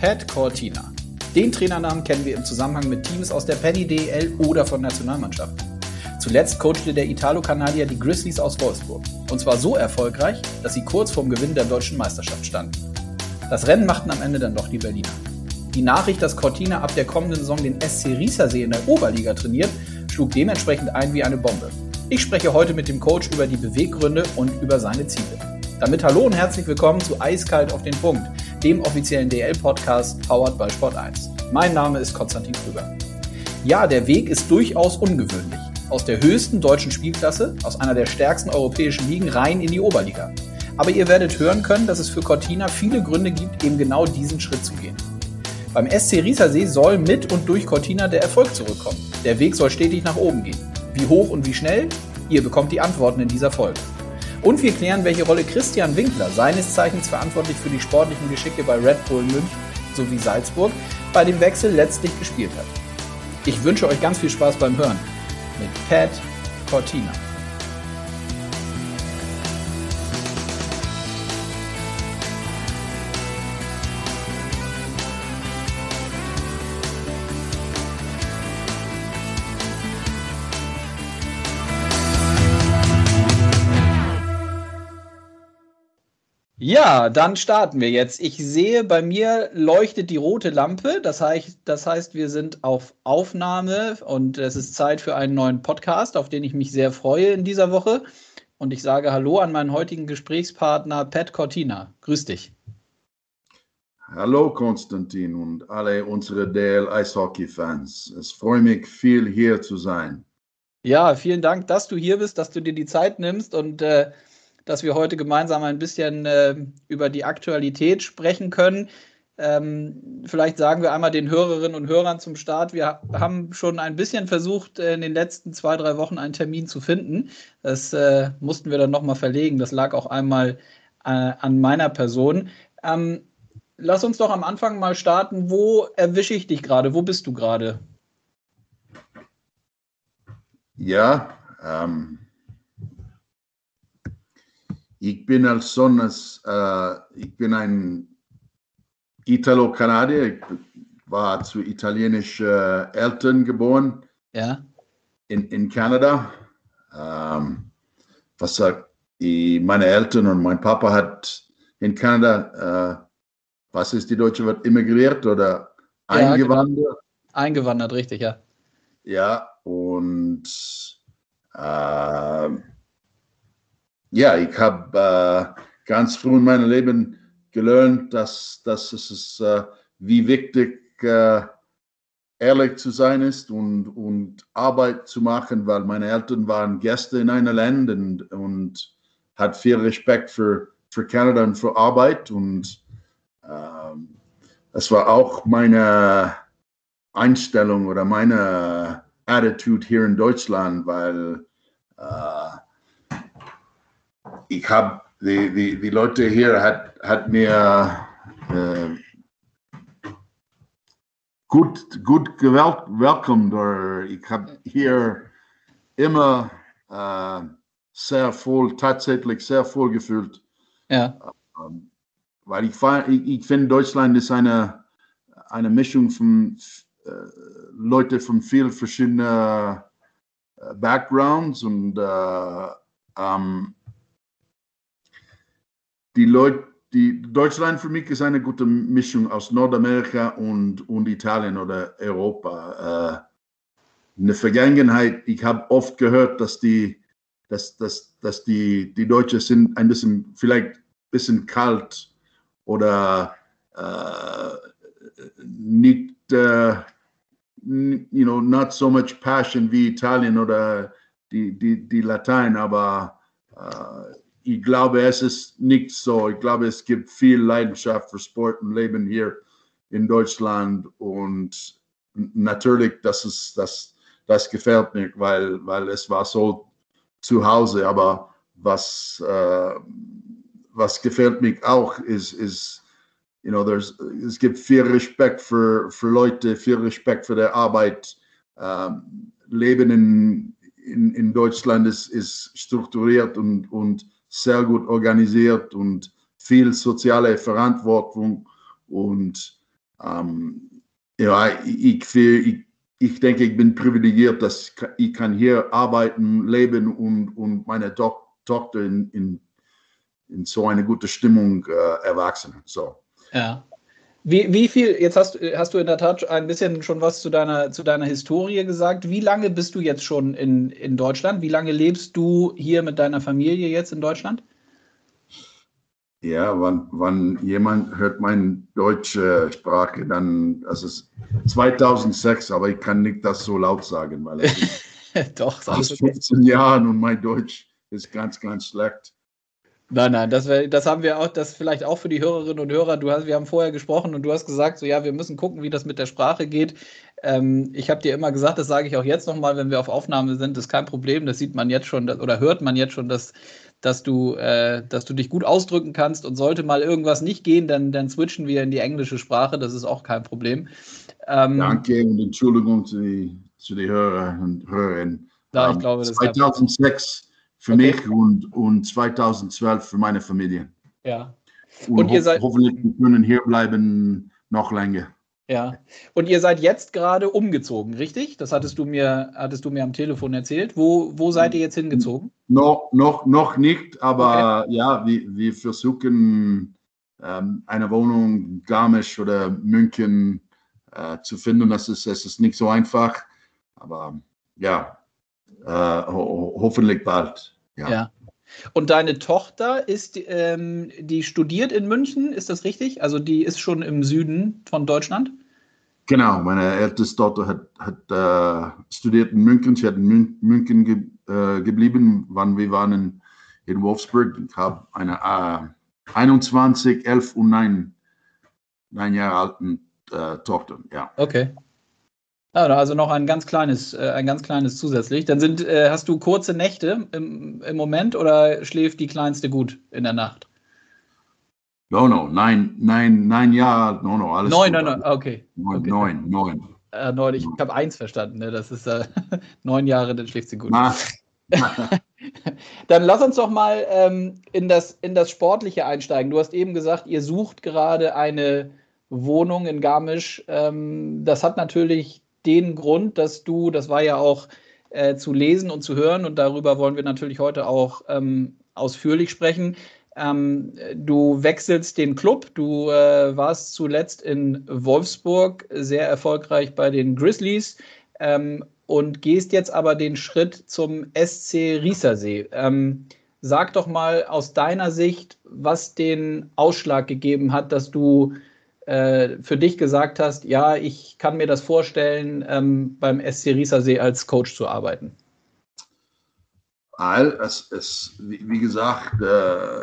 Pat Cortina. Den Trainernamen kennen wir im Zusammenhang mit Teams aus der Penny DL oder von Nationalmannschaften. Zuletzt coachte der Italo-Kanadier die Grizzlies aus Wolfsburg. Und zwar so erfolgreich, dass sie kurz vorm Gewinn der deutschen Meisterschaft standen. Das Rennen machten am Ende dann doch die Berliner. Die Nachricht, dass Cortina ab der kommenden Saison den SC Riesersee in der Oberliga trainiert, schlug dementsprechend ein wie eine Bombe. Ich spreche heute mit dem Coach über die Beweggründe und über seine Ziele. Damit hallo und herzlich willkommen zu Eiskalt auf den Punkt, dem offiziellen DL-Podcast powered by Sport 1. Mein Name ist Konstantin Krüger. Ja, der Weg ist durchaus ungewöhnlich. Aus der höchsten deutschen Spielklasse, aus einer der stärksten europäischen Ligen rein in die Oberliga. Aber ihr werdet hören können, dass es für Cortina viele Gründe gibt, eben genau diesen Schritt zu gehen. Beim SC Riesersee soll mit und durch Cortina der Erfolg zurückkommen. Der Weg soll stetig nach oben gehen. Wie hoch und wie schnell? Ihr bekommt die Antworten in dieser Folge. Und wir klären, welche Rolle Christian Winkler, seines Zeichens verantwortlich für die sportlichen Geschicke bei Red Bull München sowie Salzburg, bei dem Wechsel letztlich gespielt hat. Ich wünsche euch ganz viel Spaß beim Hören mit Pat Cortina. Ja, dann starten wir jetzt. Ich sehe, bei mir leuchtet die rote Lampe. Das heißt, das heißt, wir sind auf Aufnahme und es ist Zeit für einen neuen Podcast, auf den ich mich sehr freue in dieser Woche. Und ich sage Hallo an meinen heutigen Gesprächspartner Pat Cortina. Grüß dich. Hallo Konstantin und alle unsere DL Eishockey-Fans. Es freut mich, viel hier zu sein. Ja, vielen Dank, dass du hier bist, dass du dir die Zeit nimmst und äh, dass wir heute gemeinsam ein bisschen äh, über die Aktualität sprechen können. Ähm, vielleicht sagen wir einmal den Hörerinnen und Hörern zum Start. Wir haben schon ein bisschen versucht, äh, in den letzten zwei, drei Wochen einen Termin zu finden. Das äh, mussten wir dann nochmal verlegen. Das lag auch einmal äh, an meiner Person. Ähm, lass uns doch am Anfang mal starten. Wo erwische ich dich gerade? Wo bist du gerade? Ja, ähm, ich bin als Sohn, äh, ich bin ein Italo-Kanadier. Ich war zu italienischen äh, Eltern geboren. Ja. In, in Kanada. Ähm, was sagt meine Eltern und mein Papa hat in Kanada, äh, was ist die deutsche Wort, immigriert oder ja, genau. eingewandert? Genau. Eingewandert, richtig, ja. Ja, und äh, ja, ich habe äh, ganz früh in meinem Leben gelernt, dass, dass es ist, äh, wie wichtig äh, ehrlich zu sein ist und, und Arbeit zu machen, weil meine Eltern waren Gäste in einem Land und, und hat viel Respekt für, für Kanada und für Arbeit und ähm, das war auch meine Einstellung oder meine Attitude hier in Deutschland, weil äh, ich habe die, die, die Leute hier hat, hat mir äh, gut, gut gewelcomed oder ich habe hier immer äh, sehr voll, tatsächlich sehr voll gefühlt. Ja. Ähm, weil ich, ich, ich finde, Deutschland ist eine, eine Mischung von äh, Leute von vielen verschiedenen äh, Backgrounds und äh, ähm, die Leute, die Deutschland für mich ist eine gute Mischung aus Nordamerika und, und Italien oder Europa. Äh, in der Vergangenheit, ich habe oft gehört, dass die, dass, dass, dass die, die Deutschen sind ein bisschen, vielleicht ein bisschen kalt oder äh, nicht, äh, you know, not so much passion wie Italien oder die, die, die Latein, aber äh, ich glaube, es ist nicht so. Ich glaube, es gibt viel Leidenschaft für Sport und Leben hier in Deutschland und natürlich, das ist das, das gefällt mir, weil, weil es war so zu Hause. Aber was, äh, was gefällt mir auch ist, ist you know, there's, es gibt viel Respekt für, für Leute, viel Respekt für die Arbeit. Ähm, Leben in, in, in Deutschland ist, ist strukturiert und, und sehr gut organisiert und viel soziale Verantwortung und ähm, ja, ich, ich, ich denke, ich bin privilegiert, dass ich kann hier arbeiten, leben und, und meine to Tochter in, in, in so eine gute Stimmung äh, erwachsen. So. Ja. Wie, wie viel, jetzt hast, hast du in der Tat ein bisschen schon was zu deiner, zu deiner Historie gesagt. Wie lange bist du jetzt schon in, in Deutschland? Wie lange lebst du hier mit deiner Familie jetzt in Deutschland? Ja, wann, wann jemand hört meine deutsche Sprache, dann, das ist 2006, aber ich kann nicht das so laut sagen, weil es Doch, ist 15 Jahren und mein Deutsch ist ganz, ganz schlecht. Nein, nein, das, wär, das haben wir auch, das vielleicht auch für die Hörerinnen und Hörer. Du hast, wir haben vorher gesprochen und du hast gesagt, so ja, wir müssen gucken, wie das mit der Sprache geht. Ähm, ich habe dir immer gesagt, das sage ich auch jetzt nochmal, wenn wir auf Aufnahme sind, ist kein Problem. Das sieht man jetzt schon oder hört man jetzt schon, dass, dass, du, äh, dass du dich gut ausdrücken kannst und sollte mal irgendwas nicht gehen, dann, dann switchen wir in die englische Sprache. Das ist auch kein Problem. Ähm, Danke und Entschuldigung zu den zu die Hörer und Hörerinnen. Ja, ich ähm, glaube, das 2006 für okay. mich und, und 2012 für meine Familie. Ja. Und, und ihr seid, hoffentlich können hier bleiben noch länger. Ja. Und ihr seid jetzt gerade umgezogen, richtig? Das hattest du mir, hattest du mir am Telefon erzählt. Wo, wo seid ihr jetzt hingezogen? No, noch, noch nicht, aber okay. ja, wir, wir versuchen ähm, eine Wohnung in Garmisch oder München äh, zu finden. Das ist, das ist nicht so einfach, aber ja, ho hoffentlich bald. Ja. ja. Und deine Tochter ist, ähm, die studiert in München, ist das richtig? Also die ist schon im Süden von Deutschland? Genau, meine älteste Tochter hat, hat äh, studiert in München. Sie hat in Mün München ge äh, geblieben, wann wir waren in, in Wolfsburg. Ich habe eine äh, 21, 11 und 9, 9 Jahre alten äh, Tochter. Ja. Okay. Ah, also noch ein ganz kleines, äh, ein ganz kleines zusätzlich. Dann sind, äh, hast du kurze Nächte im, im Moment oder schläft die Kleinste gut in der Nacht? No, no, nein, nein, nein, ja, no, no, alles Neun, neun, neun, okay. Neun, okay. neun, neun. Äh, neun, ich habe eins verstanden, ne? das ist äh, neun Jahre, dann schläft sie gut. dann lass uns doch mal ähm, in, das, in das Sportliche einsteigen. Du hast eben gesagt, ihr sucht gerade eine Wohnung in Garmisch. Ähm, das hat natürlich den Grund, dass du, das war ja auch äh, zu lesen und zu hören, und darüber wollen wir natürlich heute auch ähm, ausführlich sprechen. Ähm, du wechselst den Club, du äh, warst zuletzt in Wolfsburg sehr erfolgreich bei den Grizzlies ähm, und gehst jetzt aber den Schritt zum SC Riesersee. Ähm, sag doch mal aus deiner Sicht, was den Ausschlag gegeben hat, dass du äh, für dich gesagt hast, ja, ich kann mir das vorstellen, ähm, beim SC Riesersee als Coach zu arbeiten? Es, es wie, gesagt, äh,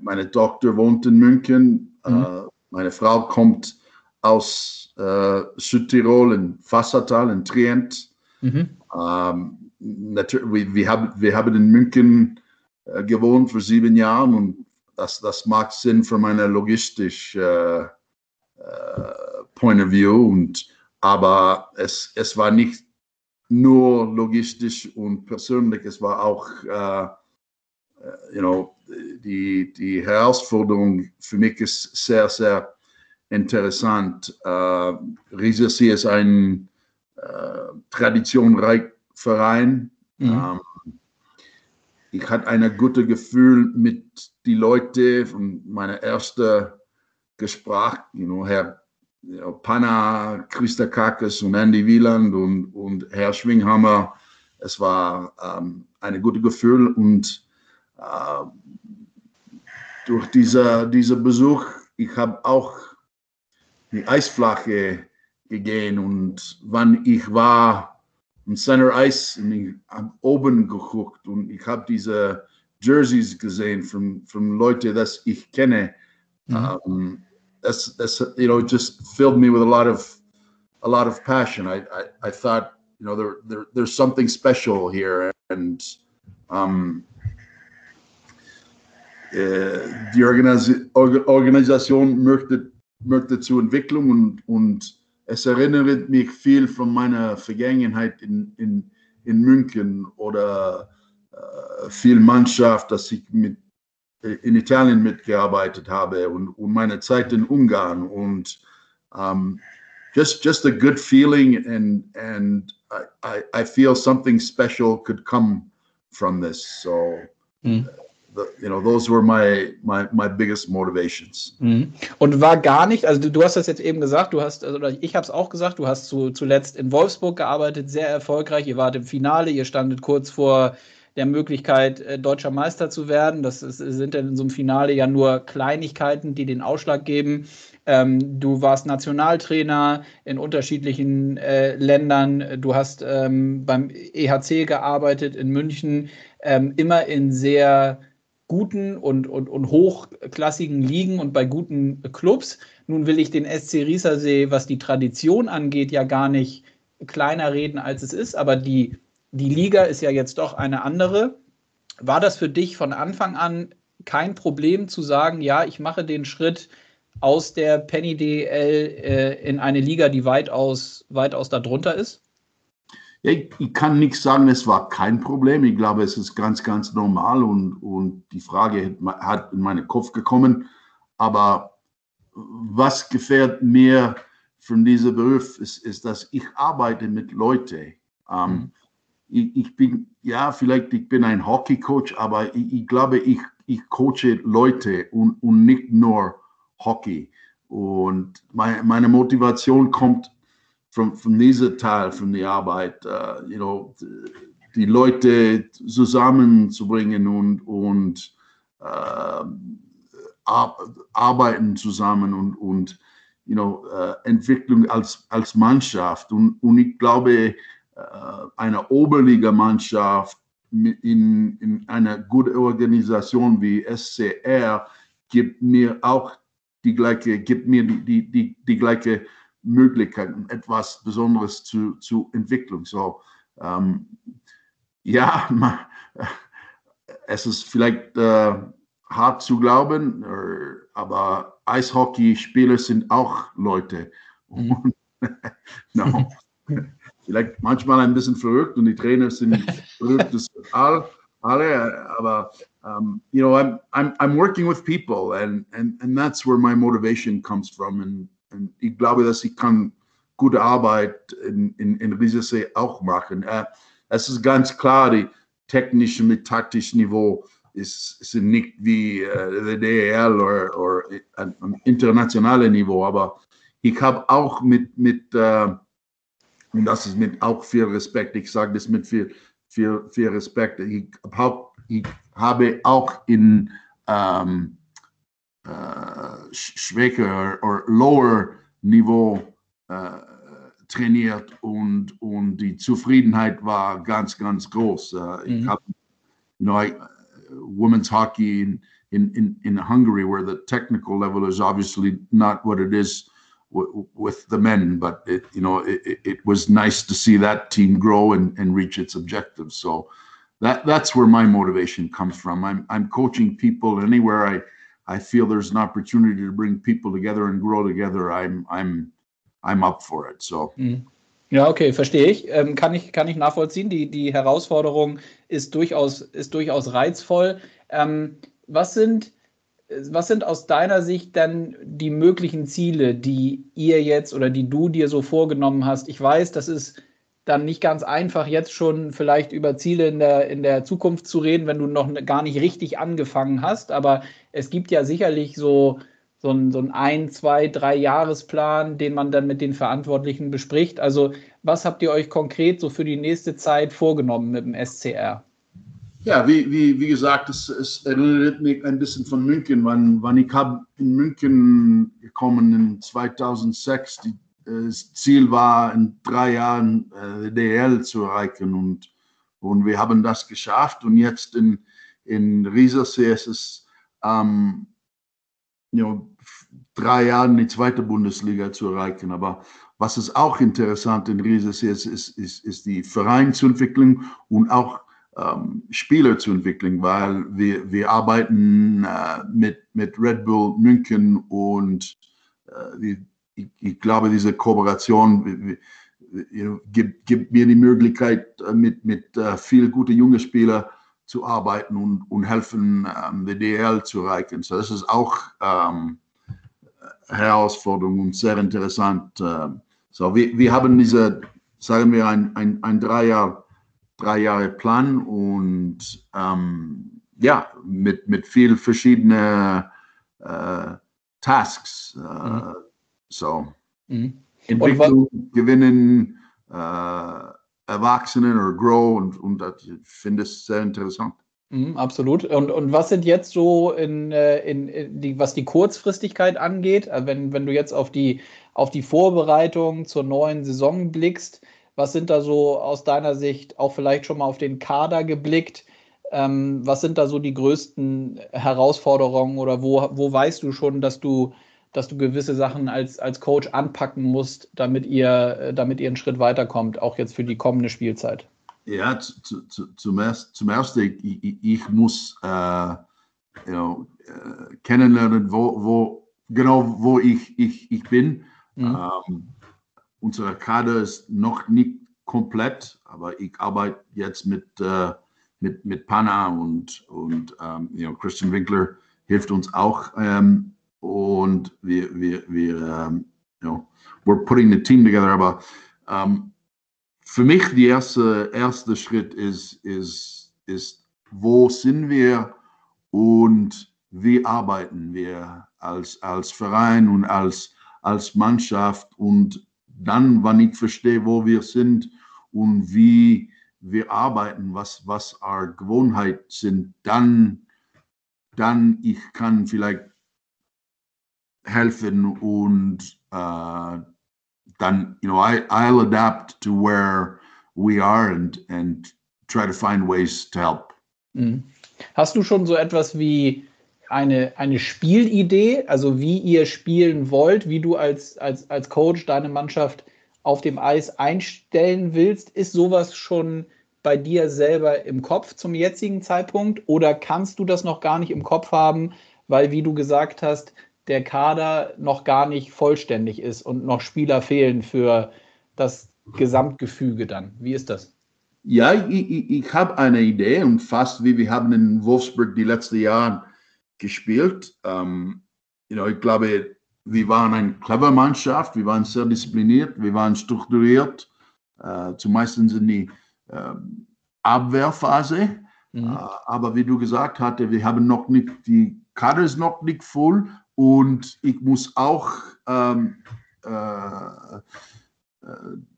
meine Tochter wohnt in München, mhm. äh, meine Frau kommt aus äh, Südtirol in Fassertal, in Trient. Mhm. Ähm, wir, wir, haben, wir haben in München äh, gewohnt für sieben Jahre und das, das macht Sinn von meiner logistisch äh, äh, Point of View. Und, aber es, es war nicht nur logistisch und persönlich, es war auch, äh, äh you know, die, die Herausforderung für mich ist sehr, sehr interessant. Äh, Riesensee ist ein äh, traditionreicher Verein. Mhm. Ähm, ich hatte ein gutes Gefühl mit den Leuten von meiner ersten Gespräch, you know, Herr Panna, Christa Kakis und Andy Wieland und, und Herr Schwinghammer. Es war ähm, ein gutes Gefühl und äh, durch dieser, dieser Besuch, ich habe auch die Eisfläche gegangen und wann ich war, im Center Ice und ich habe oben geguckt und ich habe diese Jerseys gesehen von, von Leuten, das ich kenne. Mhm. Um, that's, that's, you know, just filled me with a lot of, a lot of passion. I, I, I thought, you know, there, there, there's something special here and, um, äh, die Organis Organisation möchte, möchte zur Entwicklung und, und es erinnert mich viel von meiner Vergangenheit in, in, in München oder äh, viel Mannschaft, dass ich mit in Italien mitgearbeitet habe und, und meine Zeit in Ungarn und um, just just a good feeling and and I, I, I feel something special could come from this. So mm. You know, those were my my my biggest motivations. Mm. Und war gar nicht, also du, du hast das jetzt eben gesagt, du hast, also ich habe es auch gesagt, du hast zu, zuletzt in Wolfsburg gearbeitet, sehr erfolgreich. Ihr wart im Finale, ihr standet kurz vor der Möglichkeit, äh, deutscher Meister zu werden. Das ist, sind dann in so einem Finale ja nur Kleinigkeiten, die den Ausschlag geben. Ähm, du warst Nationaltrainer in unterschiedlichen äh, Ländern. Du hast ähm, beim EHC gearbeitet in München, ähm, immer in sehr guten und, und, und hochklassigen Ligen und bei guten Clubs. Nun will ich den SC Riesersee, was die Tradition angeht, ja gar nicht kleiner reden, als es ist, aber die die Liga ist ja jetzt doch eine andere. War das für dich von Anfang an kein Problem zu sagen, ja, ich mache den Schritt aus der Penny DL äh, in eine Liga, die weitaus, weitaus darunter ist? Ja, ich, ich, kann nicht sagen, es war kein Problem. Ich glaube, es ist ganz, ganz normal und, und die Frage hat in meinen Kopf gekommen. Aber was gefällt mir von diesem Beruf ist, ist, dass ich arbeite mit Leuten. Ähm, mhm ich, ich, bin, ja, vielleicht ich bin ein Hockey-Coach, aber ich, ich, glaube, ich, ich coache Leute und, und nicht nur Hockey. Und meine, meine Motivation kommt von, von diesem Teil von der Arbeit, uh, you know, die Leute zusammenzubringen und, und uh, arbeiten zusammen und, und you know, uh, Entwicklung als, als Mannschaft. Und, und ich glaube, äh, einer Oberligamannschaft in, in einer guten Organisation wie SCR gibt mir auch die gleiche, gibt mir die, die, die, die gleiche Möglichkeit, etwas Besonderes zu, zu entwickeln. So, ähm, ja, man, es ist vielleicht äh, hart zu glauben, äh, aber Eishockeyspieler sind auch Leute. Mhm. no vielleicht manchmal ein bisschen verrückt und die Trainer sind verrückt, das all, alle, aber um, you know, I'm, I'm, I'm working with people and, and, and that's where my motivation comes from and ich glaube, dass ich kann gute Arbeit in, in, in Riesesee auch machen. Uh, es ist ganz klar, die technische mit taktischen Niveau ist, sind nicht wie uh, der DEL oder, oder ein internationales Niveau, aber ich habe auch mit, mit uh, und das ist mit auch viel Respekt. Ich sage das mit viel, viel, viel Respekt. Ich, hab, ich habe auch in ähm, äh, schwächer oder lower Niveau äh, trainiert und, und die Zufriedenheit war ganz, ganz groß. Äh, ich mhm. habe, you know, I, women's hockey in, in, in, in Hungary, where the technical level is obviously not what it is with the men, but it, you know, it, it was nice to see that team grow and, and reach its objectives. So that that's where my motivation comes from. I'm I'm coaching people anywhere I I feel there's an opportunity to bring people together and grow together. I'm I'm I'm up for it. So. Mhm. Ja, okay, verstehe ich. Ähm, kann ich. Kann ich nachvollziehen. Die, die Herausforderung ist durchaus, ist durchaus reizvoll. Ähm, was sind was sind aus deiner Sicht dann die möglichen Ziele, die ihr jetzt oder die du dir so vorgenommen hast? Ich weiß, das ist dann nicht ganz einfach, jetzt schon vielleicht über Ziele in der, in der Zukunft zu reden, wenn du noch gar nicht richtig angefangen hast. Aber es gibt ja sicherlich so, so einen so ein, ein, zwei, drei Jahresplan, den man dann mit den Verantwortlichen bespricht. Also, was habt ihr euch konkret so für die nächste Zeit vorgenommen mit dem SCR? Ja, wie, wie, wie gesagt, es, es, erinnert mich ein bisschen von München, wann, wann ich habe in München gekommen in 2006. Die, das Ziel war, in drei Jahren äh, DL zu erreichen und, und wir haben das geschafft. Und jetzt in, in Riesersee ist es ähm, you drei Jahren die zweite Bundesliga zu erreichen. Aber was ist auch interessant in Riesersee ist, ist, ist, ist die Vereinsentwicklung und auch ähm, Spieler zu entwickeln, weil wir, wir arbeiten äh, mit, mit Red Bull München und äh, die, ich, ich, glaube, diese Kooperation gibt, gibt, mir die Möglichkeit, äh, mit, mit äh, vielen guten jungen Spielern zu arbeiten und, und helfen, ähm, die DL zu erreichen. So, das ist auch ähm, Herausforderung und sehr interessant. Äh, so, wir, wir haben diese, sagen wir, ein, ein, ein drei, Jahr, drei Jahre Plan und ähm, ja, mit, mit viel verschiedenen äh, Tasks. Äh, mhm. So, mhm. Entwicklung, gewinnen, äh, Erwachsenen oder Grow und, und das, ich finde es sehr interessant. Mhm, absolut. Und, und was sind jetzt so in, äh, in, in die, was die Kurzfristigkeit angeht, also wenn, wenn du jetzt auf die, auf die Vorbereitung zur neuen Saison blickst, was sind da so aus deiner Sicht auch vielleicht schon mal auf den Kader geblickt? Ähm, was sind da so die größten Herausforderungen oder wo, wo weißt du schon, dass du dass du gewisse Sachen als, als Coach anpacken musst, damit ihr, damit ihr einen Schritt weiterkommt, auch jetzt für die kommende Spielzeit? Ja, zu, zu, zum, erst, zum Ersten, ich, ich muss äh, you know, äh, kennenlernen, wo, wo, genau wo ich, ich, ich bin. Mhm. Ähm, unsere Kader ist noch nicht komplett, aber ich arbeite jetzt mit, äh, mit, mit Pana und, und ähm, you know, Christian Winkler hilft uns auch. Ähm, und wir, wir, wir you know, we're putting the team together. Aber um, für mich der erste, erste Schritt ist, ist, ist, wo sind wir und wie arbeiten wir als, als Verein und als, als Mannschaft und dann, wann ich verstehe, wo wir sind und wie wir arbeiten, was, was our Gewohnheit sind, dann, dann ich kann vielleicht helfen und uh, dann, you know, I, I'll adapt to where we are and, and try to find ways to help. Mhm. Hast du schon so etwas wie eine, eine Spielidee, also wie ihr spielen wollt, wie du als, als, als Coach deine Mannschaft auf dem Eis einstellen willst? Ist sowas schon bei dir selber im Kopf zum jetzigen Zeitpunkt oder kannst du das noch gar nicht im Kopf haben, weil, wie du gesagt hast, der Kader noch gar nicht vollständig ist und noch Spieler fehlen für das Gesamtgefüge dann. Wie ist das? Ja, ich, ich, ich habe eine Idee und fast wie wir haben in Wolfsburg die letzten Jahre gespielt. Ähm, you know, ich glaube, wir waren eine clever Mannschaft, wir waren sehr diszipliniert, wir waren strukturiert, äh, zumeist in die äh, Abwehrphase. Mhm. Äh, aber wie du gesagt hast, wir haben noch nicht, die Kader ist noch nicht voll und ich muss auch ähm, äh, äh,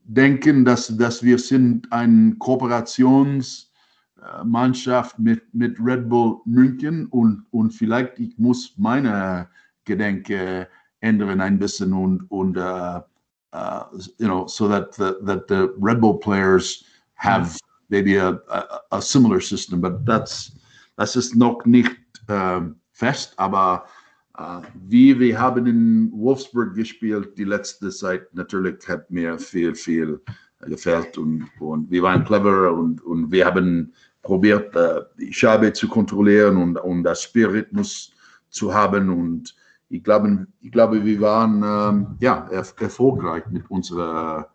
denken, dass, dass wir sind eine Kooperationsmannschaft mit, mit Red Bull München und, und vielleicht ich muss meine Gedenke ändern ein bisschen und, und uh, uh, you know, so that the, that the Red Bull players have maybe a, a, a similar system, but that's, das ist noch nicht uh, fest, aber wie wir haben in Wolfsburg gespielt, die letzte Zeit natürlich hat mir viel, viel gefällt und, und wir waren clever und, und wir haben probiert, uh, die Scheibe zu kontrollieren und, und das Spielrhythmus zu haben und ich glaube, ich glaube wir waren ähm, ja, erfolgreich mit unserer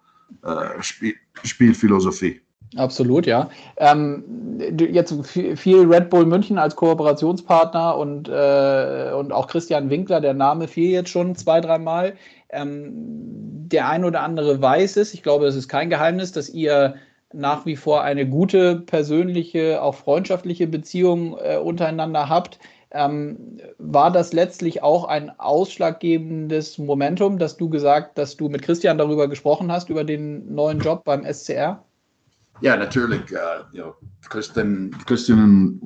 äh, Spiel Spielphilosophie. Absolut, ja. Ähm, jetzt viel Red Bull München als Kooperationspartner und, äh, und auch Christian Winkler, der Name fiel jetzt schon zwei, dreimal. Ähm, der ein oder andere weiß es, ich glaube, es ist kein Geheimnis, dass ihr nach wie vor eine gute persönliche, auch freundschaftliche Beziehung äh, untereinander habt. Ähm, war das letztlich auch ein ausschlaggebendes Momentum, dass du gesagt, dass du mit Christian darüber gesprochen hast, über den neuen Job beim SCR? Ja, natürlich. Äh, ja, Christian, Christian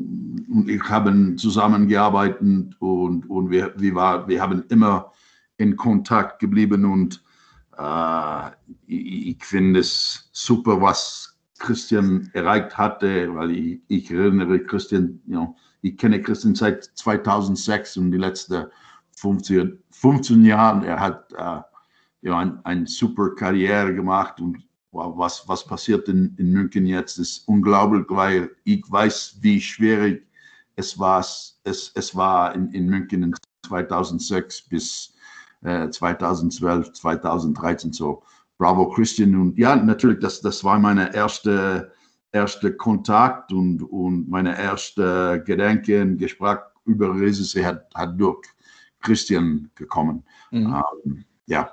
und ich haben zusammengearbeitet und, und wir, wir, war, wir haben immer in Kontakt geblieben und äh, ich, ich finde es super, was Christian erreicht hatte, weil ich, ich erinnere Christian, you ich kenne Christian seit 2006 und die letzten 15, 15 Jahre, er hat äh, ja, eine ein super Karriere gemacht und was, was passiert in, in München jetzt, ist unglaublich, weil ich weiß, wie schwierig es war, es, es war in, in München in 2006 bis äh, 2012, 2013 so. Bravo Christian und ja, natürlich, das, das war meine erste erster Kontakt und, und meine erste Gedanken, Gespräch über Risiko hat, hat durch Christian gekommen. Mhm. Ähm, ja.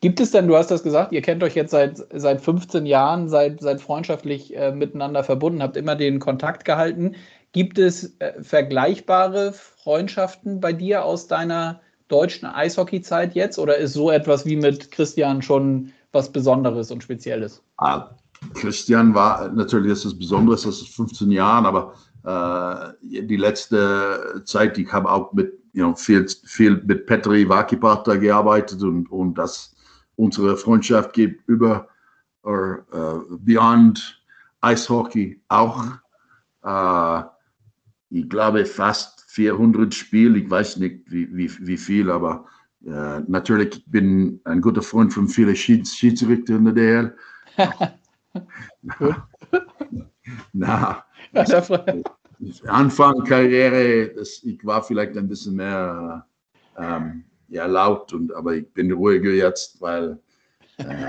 Gibt es denn, du hast das gesagt, ihr kennt euch jetzt seit, seit 15 Jahren, seid, seid freundschaftlich äh, miteinander verbunden, habt immer den Kontakt gehalten. Gibt es äh, vergleichbare Freundschaften bei dir aus deiner deutschen Eishockey-Zeit jetzt oder ist so etwas wie mit Christian schon was Besonderes und Spezielles? Ah, Christian war natürlich ist Besonderes, das ist 15 Jahre, aber äh, die letzte Zeit, ich habe auch mit you know, viel, viel mit Petri Vakipata gearbeitet und, und das unsere Freundschaft geht über or, uh, beyond Eishockey auch. Uh, ich glaube fast 400 Spiele, ich weiß nicht wie, wie, wie viel, aber uh, natürlich bin ein guter Freund von vielen Schieds Schiedsrichter in der DL. na, na Anfang Karriere, das, ich war vielleicht ein bisschen mehr ähm, ja, laut, und, aber ich bin ruhiger jetzt, weil äh,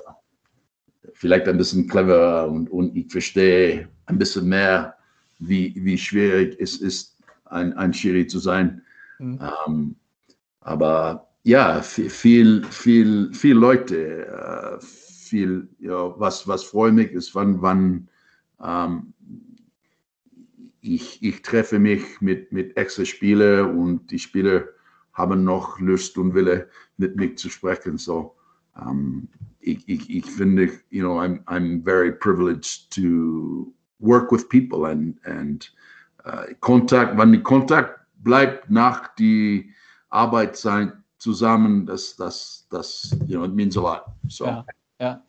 vielleicht ein bisschen cleverer und, und ich verstehe ein bisschen mehr, wie, wie schwierig es ist, ein, ein Schiri zu sein. Mhm. Ähm, aber ja, viel, viel, viel Leute, äh, viel, ja, was, was freut mich ist, wann, wann ähm, ich, ich treffe mich mit, mit extra Spielern und die Spieler haben noch Lust und Wille, mit mir zu sprechen. So, um, ähm, ich, ich, ich finde, you know, I'm, I'm very privileged to work with people and, and uh, Kontakt, wenn die Kontakt bleibt nach die Arbeit sein zusammen, das, das, das, you know, it means a lot. So. Ja, ja.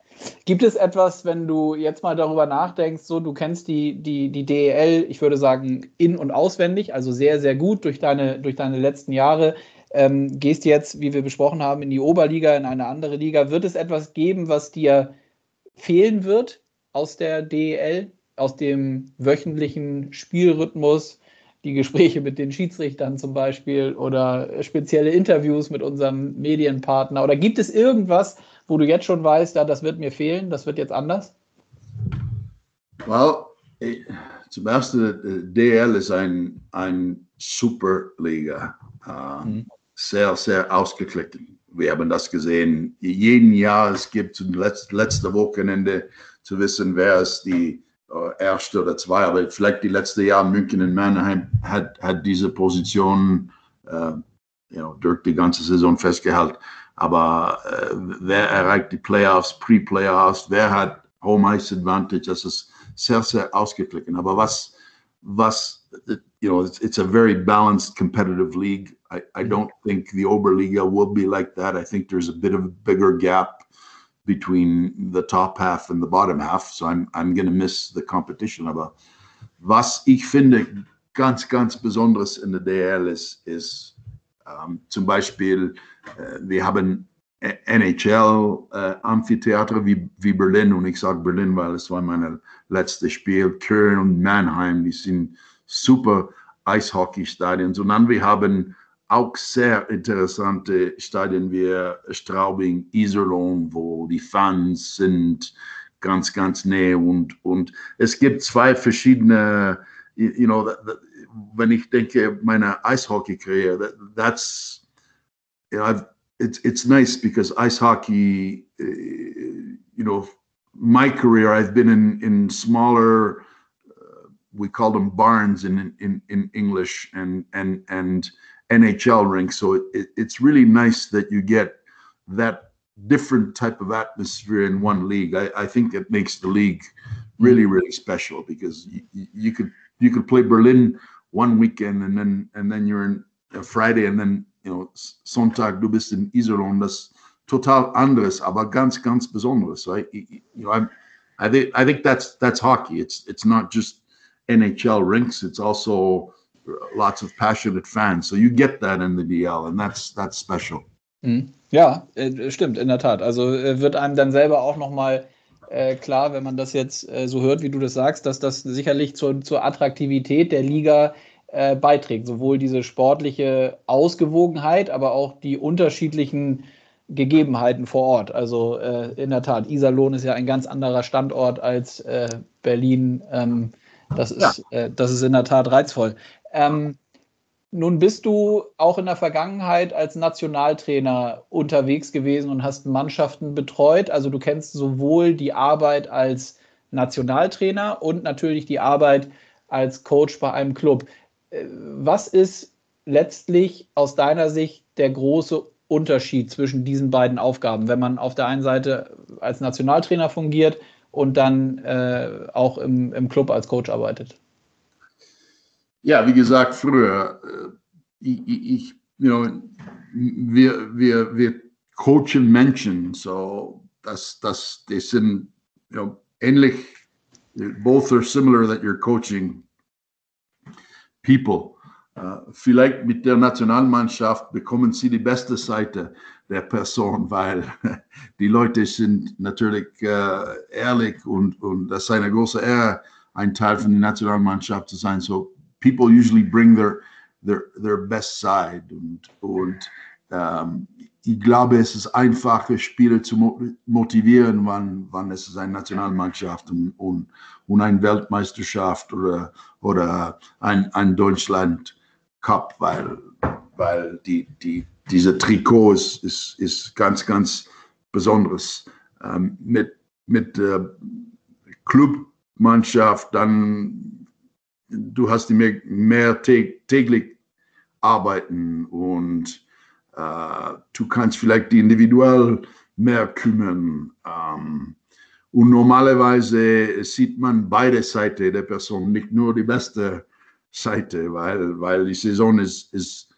Gibt es etwas, wenn du jetzt mal darüber nachdenkst, so du kennst die, die, die DEL, ich würde sagen, in- und auswendig, also sehr, sehr gut durch deine, durch deine letzten Jahre, ähm, gehst jetzt, wie wir besprochen haben, in die Oberliga, in eine andere Liga. Wird es etwas geben, was dir fehlen wird aus der DEL, aus dem wöchentlichen Spielrhythmus? Die Gespräche mit den Schiedsrichtern zum Beispiel oder spezielle Interviews mit unserem Medienpartner? Oder gibt es irgendwas, wo du jetzt schon weißt, ja, das wird mir fehlen, das wird jetzt anders? Well, zum ersten, DL ist ein, ein Superliga. Uh, mhm. Sehr, sehr ausgeklickt. Wir haben das gesehen. Jeden Jahr, es gibt letzte, letzte Wochenende zu wissen, wer ist die erste oder zwei, aber vielleicht die letzte Jahr München und Mannheim hat, hat diese Position uh, you know, durch die ganze Saison festgehalten. Aber äh, wer erreicht die Playoffs, Pre-Playoffs, wer hat Home Ice Advantage, das ist sehr, sehr ausgeglichen. Aber was, was, you know, it's, it's a very balanced competitive league. I, I don't think the Oberliga will be like that. I think there's a bit of a bigger gap between the top half and the bottom half. So I'm, I'm going to miss the competition. Aber was ich finde ganz, ganz Besonderes in der DL ist, ist ähm, zum Beispiel, äh, wir haben NHL äh, Amphitheater wie, wie Berlin und ich sage Berlin, weil es war mein letztes Spiel. Köln und Mannheim, die sind super Eishockey-Stadien. Und dann wir haben auch sehr interessante Stadien wie Straubing, Iserlohn, wo die Fans sind ganz, ganz näher und, und es gibt zwei verschiedene, you know, wenn ich denke, meine Eishockey-Karriere, that, that's, you know, I've, it's, it's nice because ice hockey, uh, you know, my career, I've been in, in smaller, uh, we call them barns in, in, in English and, and, and NHL rinks. So it, it, it's really nice that you get that different type of atmosphere in one league. I, I think it makes the league really, mm-hmm. really special because you, you could, you could play Berlin one weekend and then and then you're in a Friday and then you know Sonntag du bist in Iserlohn. Das total anderes aber ganz ganz besonderes right? You know I'm, I think I think that's that's hockey. It's it's not just NHL rinks. It's also lots of passionate fans so you get that in the DL and that's that's special mhm. ja äh, stimmt in der Tat also äh, wird einem dann selber auch noch mal äh, klar, wenn man das jetzt äh, so hört, wie du das sagst, dass das sicherlich zur, zur Attraktivität der Liga äh, beiträgt. Sowohl diese sportliche Ausgewogenheit, aber auch die unterschiedlichen Gegebenheiten vor Ort. Also äh, in der Tat, Iserlohn ist ja ein ganz anderer Standort als Berlin. Ähm, das, ist, ja. äh, das ist in der Tat reizvoll. Ähm, nun bist du auch in der Vergangenheit als Nationaltrainer unterwegs gewesen und hast Mannschaften betreut. Also du kennst sowohl die Arbeit als Nationaltrainer und natürlich die Arbeit als Coach bei einem Club. Äh, was ist letztlich aus deiner Sicht der große Unterschied zwischen diesen beiden Aufgaben, wenn man auf der einen Seite als Nationaltrainer fungiert und dann äh, auch im, im Club als Coach arbeitet? Ja, wie gesagt, früher, äh, ich, ich you know, wir, wir, wir coachen Menschen, so das, das, die sind you know, ähnlich, both are similar that you're coaching people. Uh, vielleicht mit der Nationalmannschaft bekommen sie die beste Seite der Person, weil die Leute sind natürlich uh, ehrlich und, und das ist eine große Ehre, ein Teil von der Nationalmannschaft zu sein. So people usually bring their their their best side und und um, ich glaube, es ist einfacher, Spieler zu motivieren, wann, wann es ist eine Nationalmannschaft und, und, und eine Weltmeisterschaft oder, oder ein, ein Deutschland Cup, weil, weil die, die, diese Trikots ist, ist ganz, ganz besonderes. Ähm, mit mit äh, Clubmannschaft, dann du hast die mehr, mehr täglich arbeiten und äh, du kannst vielleicht die individuell mehr kümmern. Ähm, und normalerweise sieht man beide Seiten der Person, nicht nur die beste Seite, weil, weil die Saison ist, ist,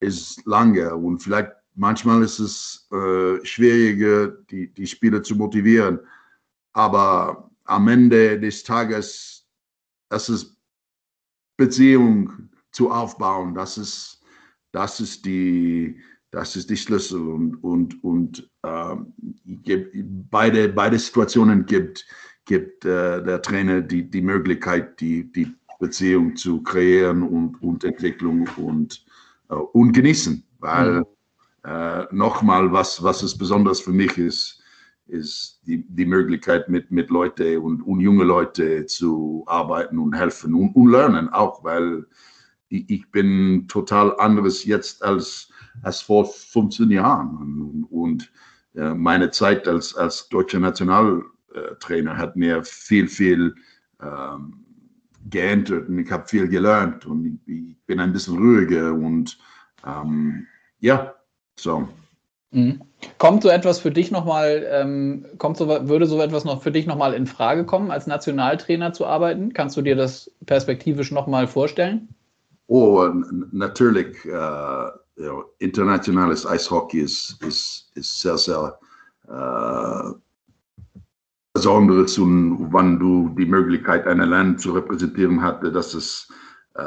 ist lange und vielleicht manchmal ist es äh, schwieriger, die, die Spieler zu motivieren. Aber am Ende des Tages, das ist Beziehung zu aufbauen, das ist das ist die, das ist die Schlüssel und, und, und ähm, beide, beide Situationen gibt, gibt äh, der Trainer die, die Möglichkeit, die, die Beziehung zu kreieren und, und Entwicklung und, und genießen. Weil mhm. äh, nochmal, was, was es besonders für mich ist, ist die, die Möglichkeit, mit, mit Leuten und, und junge Leute zu arbeiten und helfen und, und lernen auch, weil ich bin total anderes jetzt als, als vor 15 Jahren. Und, äh, meine Zeit als, als deutscher Nationaltrainer hat mir viel, viel ähm, geändert und ich habe viel gelernt und ich, bin ein bisschen ruhiger und ähm, ja, so. Mhm. Kommt so etwas für dich nochmal, ähm, kommt so, würde so etwas noch für dich nochmal in Frage kommen, als Nationaltrainer zu arbeiten? Kannst du dir das perspektivisch nochmal vorstellen? Oh, natürlich, äh, internationales Eishockey ist, ist, ist sehr, sehr äh, besonderes und wann du die Möglichkeit, ein Land zu repräsentieren hatte, das ist, äh,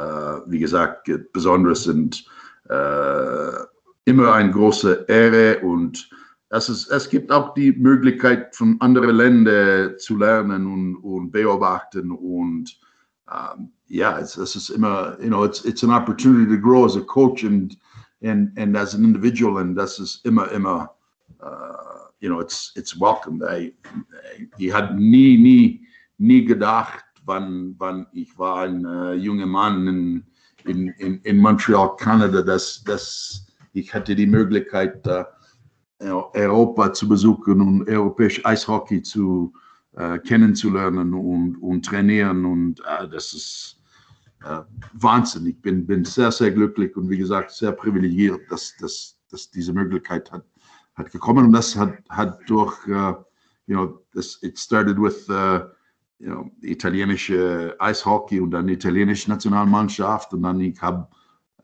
wie gesagt, besonderes und äh, immer eine große Ehre und es, ist, es gibt auch die Möglichkeit, von anderen Ländern zu lernen und, und beobachten und um, yeah, it's, this is immer, you know, it's it's an opportunity to grow as a coach and and and as an individual, and this is immer immer, uh, you know, it's it's welcome. I, ich had nie nie nie gedacht, wann wann ich war ein uh, junger Mann in, in in in Montreal, Kanada, dass dass ich hatte die Möglichkeit, uh, Europa zu besuchen und europäisch Eishockey zu äh, kennenzulernen und, und trainieren. Und äh, das ist äh, Wahnsinn. Ich bin, bin sehr, sehr glücklich und wie gesagt, sehr privilegiert, dass, dass, dass diese Möglichkeit hat, hat gekommen. Und das hat, hat durch, uh, you know, this, it started with, uh, you know, italienische Eishockey und dann italienische Nationalmannschaft. Und dann ich habe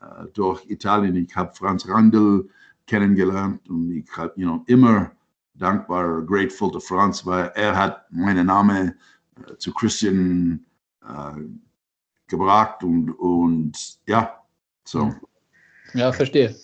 uh, durch Italien, ich habe Franz Randl kennengelernt und ich habe, you know, immer dankbar, grateful to Franz, weil er hat meinen Namen äh, zu Christian äh, gebracht und, und ja, so. Ja, verstehe.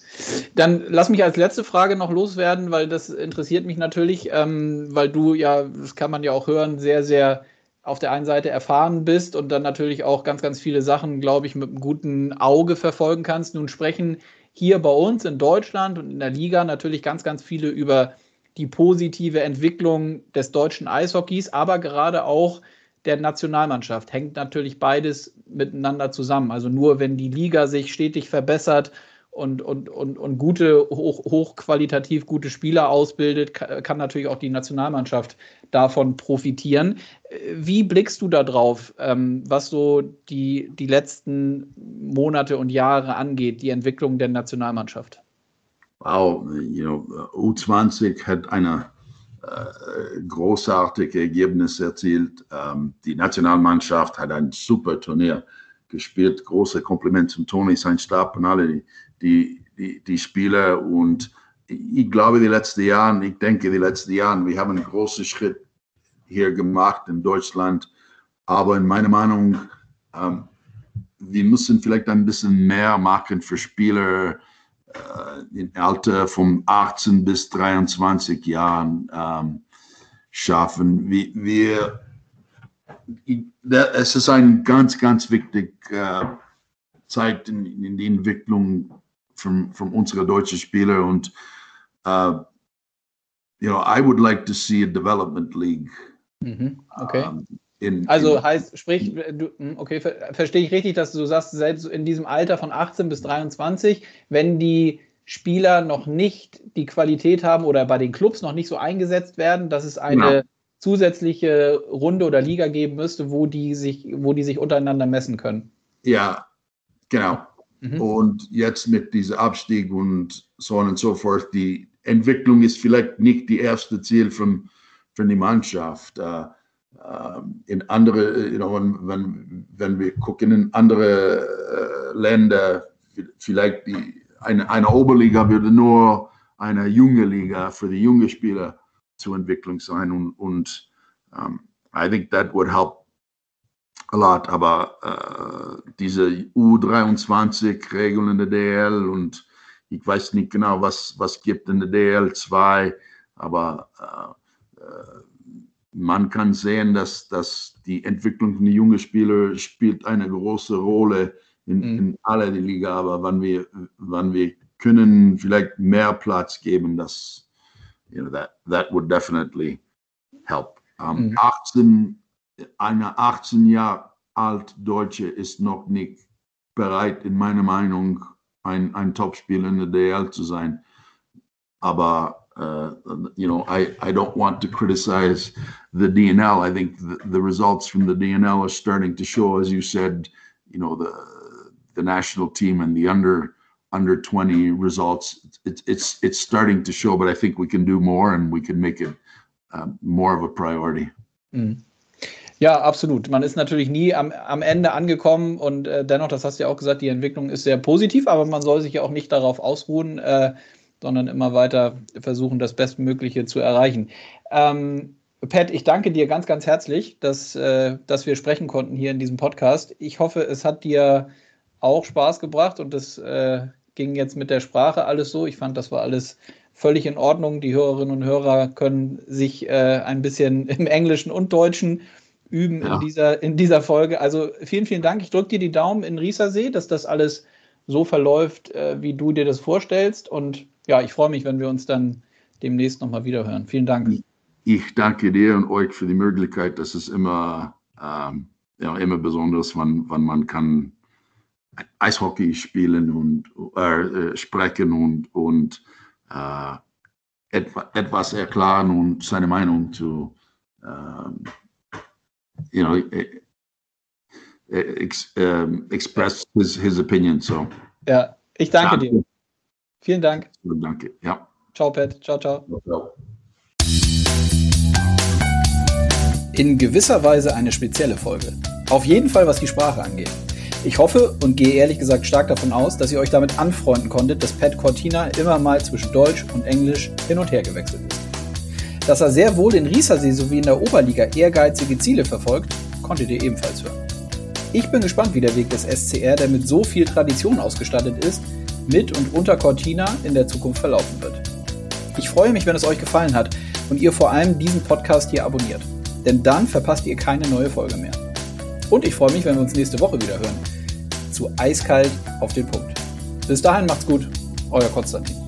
Dann lass mich als letzte Frage noch loswerden, weil das interessiert mich natürlich, ähm, weil du ja, das kann man ja auch hören, sehr, sehr auf der einen Seite erfahren bist und dann natürlich auch ganz, ganz viele Sachen, glaube ich, mit einem guten Auge verfolgen kannst. Nun sprechen hier bei uns in Deutschland und in der Liga natürlich ganz, ganz viele über die positive Entwicklung des deutschen Eishockeys, aber gerade auch der Nationalmannschaft. Hängt natürlich beides miteinander zusammen. Also nur wenn die Liga sich stetig verbessert und, und, und, und gute, hoch, hochqualitativ gute Spieler ausbildet, kann natürlich auch die Nationalmannschaft davon profitieren. Wie blickst du da drauf, ähm, was so die, die letzten Monate und Jahre angeht, die Entwicklung der Nationalmannschaft? Wow, you know, U20 hat eine äh, großartige Ergebnis erzielt. Ähm, die Nationalmannschaft hat ein super Turnier gespielt. Große Kompliment zum Toni, sein Stab und alle die, die, die, Spieler. Und ich glaube, die letzten Jahre, ich denke, die letzten Jahre, wir haben einen großen Schritt hier gemacht in Deutschland. Aber in meiner Meinung, ähm, wir müssen vielleicht ein bisschen mehr machen für Spieler äh, im Alter von 18 bis 23 Jahren ähm, schaffen. Wir, wir, es ist ein ganz, ganz wichtig äh, Zeit in, in die Entwicklung von, von unserer deutschen Spieler und uh, you know, I would like to see a development league. Mhm, okay. Um, in, also in, heißt, sprich, du, hm, okay, ver verstehe ich richtig, dass du sagst, selbst in diesem Alter von 18 bis 23, wenn die Spieler noch nicht die Qualität haben oder bei den Clubs noch nicht so eingesetzt werden, dass es eine genau. Zusätzliche Runde oder Liga geben müsste, wo die sich, wo die sich untereinander messen können. Ja, genau. Mhm. Und jetzt mit diesem Abstieg und so on und so fort, die Entwicklung ist vielleicht nicht die erste Ziel von, von der Mannschaft. Uh, uh, in andere, you know, wenn, wenn, wenn wir gucken in andere uh, Länder, vielleicht die, eine, eine Oberliga würde nur eine junge Liga für die jungen Spieler zur Entwicklung sein und, und um, I think that would help a lot, aber äh, diese U23-Regeln in der DL und ich weiß nicht genau, was, was gibt in der DL 2, aber äh, äh, man kann sehen, dass, dass die Entwicklung von jungen Spielern spielt eine große Rolle in, mhm. in aller Liga, aber wenn wir, wenn wir können vielleicht mehr Platz geben, das, you know, that, that would definitely help. Um, mhm. 18 eine 18 Jahre alt Deutsche ist noch nicht bereit, in meiner Meinung, ein, ein Topspieler in der DL zu sein. Aber, uh, you know, I, I don't want to criticize the DNL. I think the, the results from the DNL are starting to show, as you said, you know, the, the national team and the under under 20 results it's it's it's starting to show but i think we can do more and we can make it uh, more of a priority mm. Ja, absolut. Man ist natürlich nie am, am Ende angekommen und äh, dennoch, das hast du ja auch gesagt, die Entwicklung ist sehr positiv, aber man soll sich ja auch nicht darauf ausruhen, äh, sondern immer weiter versuchen, das Bestmögliche zu erreichen. Ähm, Pat, ich danke dir ganz, ganz herzlich, dass, äh, dass wir sprechen konnten hier in diesem Podcast. Ich hoffe, es hat dir auch Spaß gebracht und es äh, ging jetzt mit der Sprache alles so. Ich fand, das war alles völlig in Ordnung. Die Hörerinnen und Hörer können sich äh, ein bisschen im Englischen und Deutschen üben ja. in, dieser, in dieser Folge. Also vielen, vielen Dank. Ich drücke dir die Daumen in Riesersee, dass das alles so verläuft, äh, wie du dir das vorstellst. Und ja, ich freue mich, wenn wir uns dann demnächst nochmal wiederhören. Vielen Dank. Ich danke dir und euch für die Möglichkeit. Das ist immer, ähm, ja, immer besonders, wann, wann man kann Eishockey spielen und äh, sprechen und, und äh, etwa, etwas erklären und seine Meinung zu äh, you know, ex, um, express his, his opinion. So. Ja, ich danke dir. Vielen Dank. Danke. Ja. Ciao, Pat. Ciao, ciao. In gewisser Weise eine spezielle Folge. Auf jeden Fall, was die Sprache angeht. Ich hoffe und gehe ehrlich gesagt stark davon aus, dass ihr euch damit anfreunden konntet, dass Pat Cortina immer mal zwischen Deutsch und Englisch hin und her gewechselt ist. Dass er sehr wohl in Riesersee sowie in der Oberliga ehrgeizige Ziele verfolgt, konntet ihr ebenfalls hören. Ich bin gespannt, wie der Weg des SCR, der mit so viel Tradition ausgestattet ist, mit und unter Cortina in der Zukunft verlaufen wird. Ich freue mich, wenn es euch gefallen hat und ihr vor allem diesen Podcast hier abonniert. Denn dann verpasst ihr keine neue Folge mehr. Und ich freue mich, wenn wir uns nächste Woche wieder hören. Zu Eiskalt auf den Punkt. Bis dahin macht's gut. Euer Konstantin.